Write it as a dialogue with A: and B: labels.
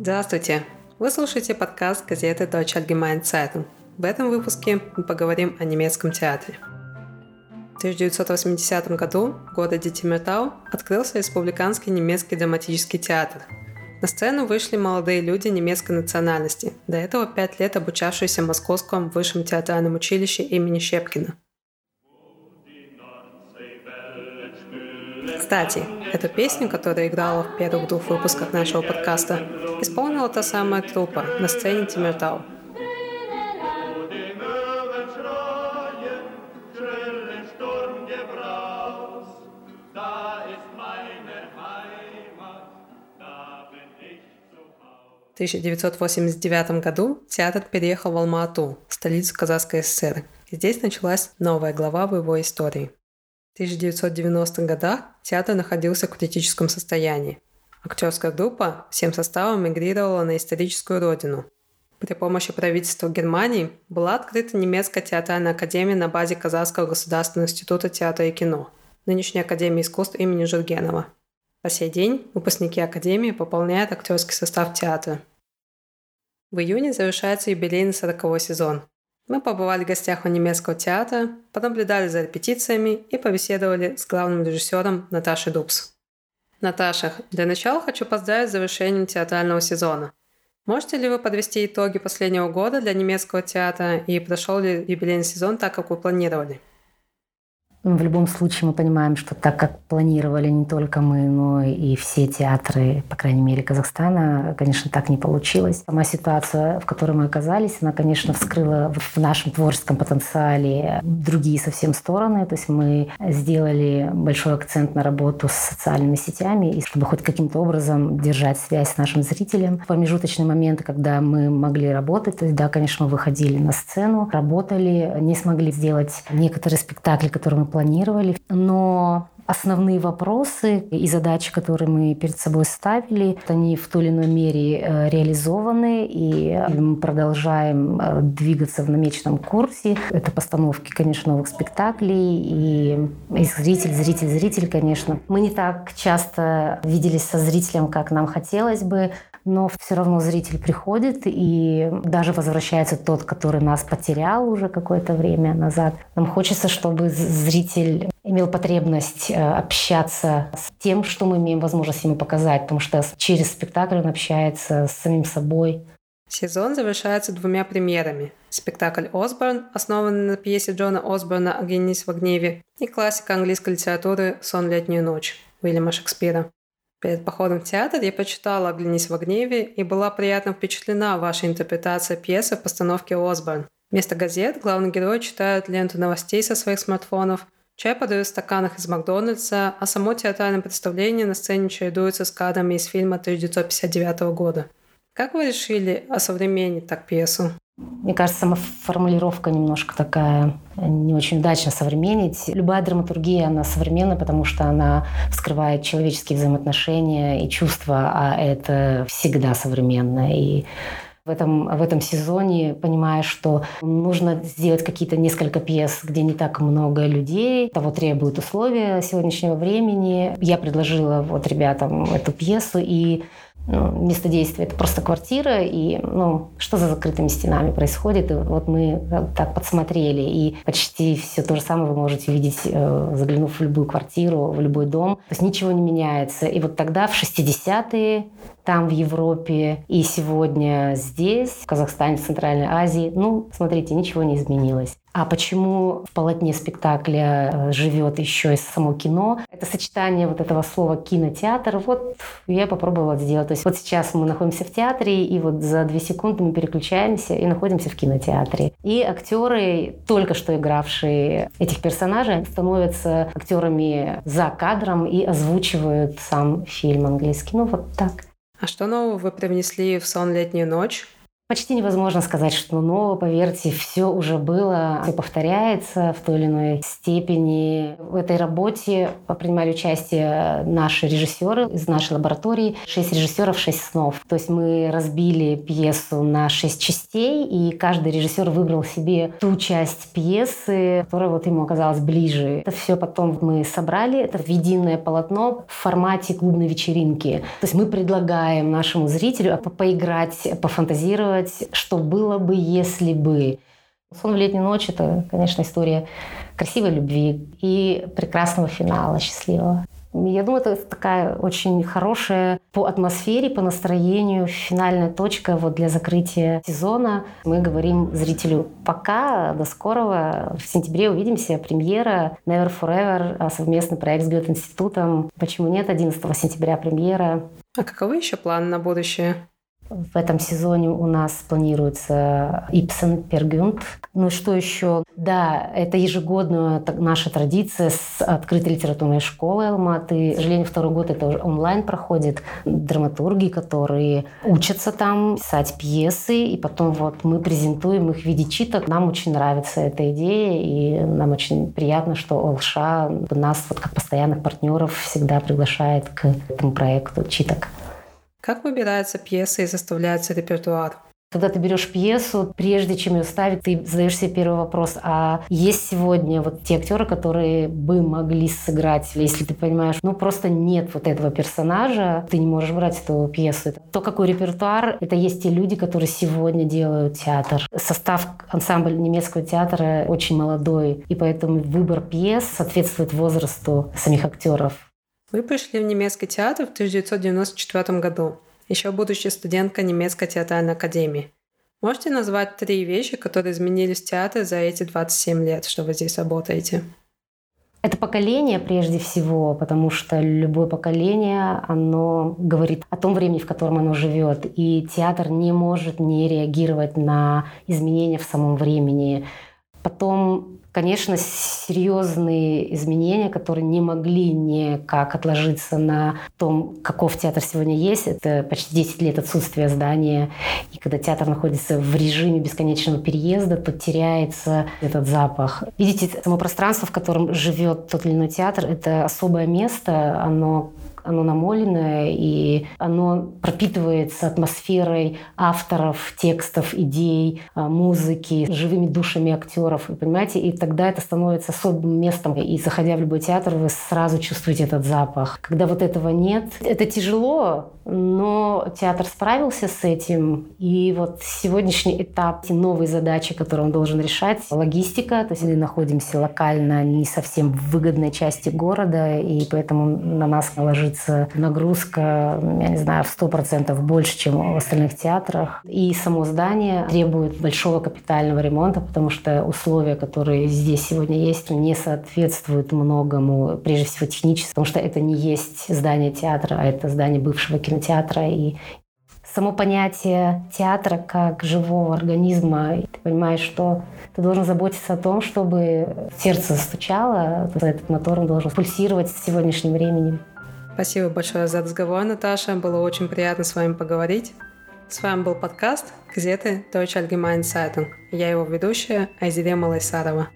A: Здравствуйте! Вы слушаете подкаст газеты Deutsche Allgemeine Zeitung. В этом выпуске мы поговорим о немецком театре. В 1980 году в городе Тимиртау открылся Республиканский немецкий драматический театр. На сцену вышли молодые люди немецкой национальности, до этого пять лет обучавшиеся в Московском высшем театральном училище имени Щепкина – Кстати, эту песню, которая играла в первых двух выпусках нашего подкаста, исполнила та самая труппа на сцене Тимиртау. В 1989 году театр переехал в Алма-Ату, столицу Казахской ССР. Здесь началась новая глава в его истории – 1990-х годах театр находился в критическом состоянии. Актерская группа всем составом мигрировала на историческую родину. При помощи правительства Германии была открыта немецкая театральная академия на базе Казахского государственного института театра и кино, нынешней Академии искусств имени Жургенова. По сей день выпускники Академии пополняют актерский состав театра. В июне завершается юбилейный 40 сезон – мы побывали в гостях у немецкого театра, понаблюдали за репетициями и побеседовали с главным режиссером Наташей Дубс. Наташа, для начала хочу поздравить с завершением театрального сезона. Можете ли вы подвести итоги последнего года для немецкого театра и прошел ли юбилейный сезон так, как вы планировали?
B: В любом случае мы понимаем, что так как планировали не только мы, но и все театры, по крайней мере, Казахстана, конечно, так не получилось. Сама ситуация, в которой мы оказались, она, конечно, вскрыла в нашем творческом потенциале другие совсем стороны. То есть мы сделали большой акцент на работу с социальными сетями, и чтобы хоть каким-то образом держать связь с нашим зрителем. В промежуточные моменты, когда мы могли работать, то есть, да, конечно, мы выходили на сцену, работали, не смогли сделать некоторые спектакли, которые мы планировали. Но основные вопросы и задачи, которые мы перед собой ставили, они в той или иной мере э, реализованы, и мы продолжаем э, двигаться в намеченном курсе. Это постановки, конечно, новых спектаклей, и, и зритель, зритель, зритель, конечно. Мы не так часто виделись со зрителем, как нам хотелось бы, но все равно зритель приходит, и даже возвращается тот, который нас потерял уже какое-то время назад. Нам хочется, чтобы зритель имел потребность э, общаться с тем, что мы имеем возможность ему показать, потому что через спектакль он общается с самим собой.
A: Сезон завершается двумя премьерами. Спектакль «Осборн», основанный на пьесе Джона Осборна «Оглянись в гневе», и классика английской литературы «Сон летнюю ночь» Уильяма Шекспира. Перед походом в театр я почитала «Оглянись во гневе» и была приятно впечатлена вашей интерпретацией пьесы в постановке «Осборн». Вместо газет главный герой читает ленту новостей со своих смартфонов, чай подают в стаканах из Макдональдса, а само театральное представление на сцене чередуется с кадрами из фильма 1959 года. Как вы решили осовременить так пьесу?
B: Мне кажется, сама формулировка немножко такая не очень удачно современнить. Любая драматургия, она современная, потому что она вскрывает человеческие взаимоотношения и чувства, а это всегда современно. И в этом, в этом сезоне, понимая, что нужно сделать какие-то несколько пьес, где не так много людей, того требуют условия сегодняшнего времени. Я предложила вот ребятам эту пьесу, и место действия это просто квартира, и ну, что за закрытыми стенами происходит. И вот мы так подсмотрели, и почти все то же самое вы можете видеть, э, заглянув в любую квартиру, в любой дом. То есть ничего не меняется. И вот тогда, в 60-е, там в Европе и сегодня здесь, в Казахстане, в Центральной Азии, ну, смотрите, ничего не изменилось. А почему в полотне спектакля э, живет еще и само кино? Это сочетание вот этого слова кинотеатр. Вот я попробовала сделать. То есть вот сейчас мы находимся в театре, и вот за две секунды мы переключаемся и находимся в кинотеатре. И актеры, только что игравшие этих персонажей, становятся актерами за кадром и озвучивают сам фильм английский. Ну вот так.
A: А что нового вы привнесли в «Сон летнюю ночь»?
B: Почти невозможно сказать, что нового, поверьте, все уже было, все повторяется в той или иной степени. В этой работе принимали участие наши режиссеры из нашей лаборатории. Шесть режиссеров, шесть снов. То есть мы разбили пьесу на шесть частей, и каждый режиссер выбрал себе ту часть пьесы, которая вот ему оказалась ближе. Это все потом мы собрали, это в единое полотно в формате клубной вечеринки. То есть мы предлагаем нашему зрителю поиграть, пофантазировать, сделать, что было бы, если бы. «Сон в летнюю ночь» — это, конечно, история красивой любви и прекрасного финала, счастливого. Я думаю, это такая очень хорошая по атмосфере, по настроению финальная точка вот для закрытия сезона. Мы говорим зрителю пока, до скорого. В сентябре увидимся. Премьера Never Forever, а совместный проект с Гёте-институтом. Почему нет? 11 сентября премьера.
A: А каковы еще планы на будущее?
B: В этом сезоне у нас планируется Ипсен Пергюнт. Ну что еще? Да, это ежегодная наша традиция с открытой литературной школы Алматы. К сожалению, второй год это уже онлайн проходит. Драматурги, которые учатся там писать пьесы, и потом вот мы презентуем их в виде читок. Нам очень нравится эта идея, и нам очень приятно, что Олша нас вот как постоянных партнеров всегда приглашает к этому проекту читок.
A: Как выбирается пьеса и составляется репертуар?
B: Когда ты берешь пьесу, прежде чем ее ставить, ты задаешь себе первый вопрос, а есть сегодня вот те актеры, которые бы могли сыграть, если ты понимаешь, ну просто нет вот этого персонажа, ты не можешь брать эту пьесу. То, какой репертуар, это есть те люди, которые сегодня делают театр. Состав ансамбля немецкого театра очень молодой, и поэтому выбор пьес соответствует возрасту самих актеров.
A: Вы пришли в немецкий театр в 1994 году, еще будучи студенткой немецкой театральной академии. Можете назвать три вещи, которые изменились в театре за эти 27 лет, что вы здесь работаете?
B: Это поколение прежде всего, потому что любое поколение, оно говорит о том времени, в котором оно живет. И театр не может не реагировать на изменения в самом времени. Потом конечно, серьезные изменения, которые не могли никак отложиться на том, каков театр сегодня есть. Это почти 10 лет отсутствия здания. И когда театр находится в режиме бесконечного переезда, то теряется этот запах. Видите, само пространство, в котором живет тот или иной театр, это особое место, оно оно намоленное, и оно пропитывается атмосферой авторов, текстов, идей, а, музыки, живыми душами актеров, вы понимаете? И тогда это становится особым местом. И заходя в любой театр, вы сразу чувствуете этот запах. Когда вот этого нет, это тяжело, но театр справился с этим. И вот сегодняшний этап, новые задачи, которые он должен решать, логистика, то есть мы находимся локально не совсем в выгодной части города, и поэтому на нас наложится ложится нагрузка, я не знаю, в сто процентов больше, чем в остальных театрах. И само здание требует большого капитального ремонта, потому что условия, которые здесь сегодня есть, не соответствуют многому, прежде всего технически, потому что это не есть здание театра, а это здание бывшего кинотеатра. И само понятие театра как живого организма, ты понимаешь, что ты должен заботиться о том, чтобы сердце стучало, этот мотор должен пульсировать с сегодняшним временем.
A: Спасибо большое за разговор, Наташа. Было очень приятно с вами поговорить. С вами был подкаст газеты Deutsche Allgemeine Zeitung. Я его ведущая Айзире Малайсарова.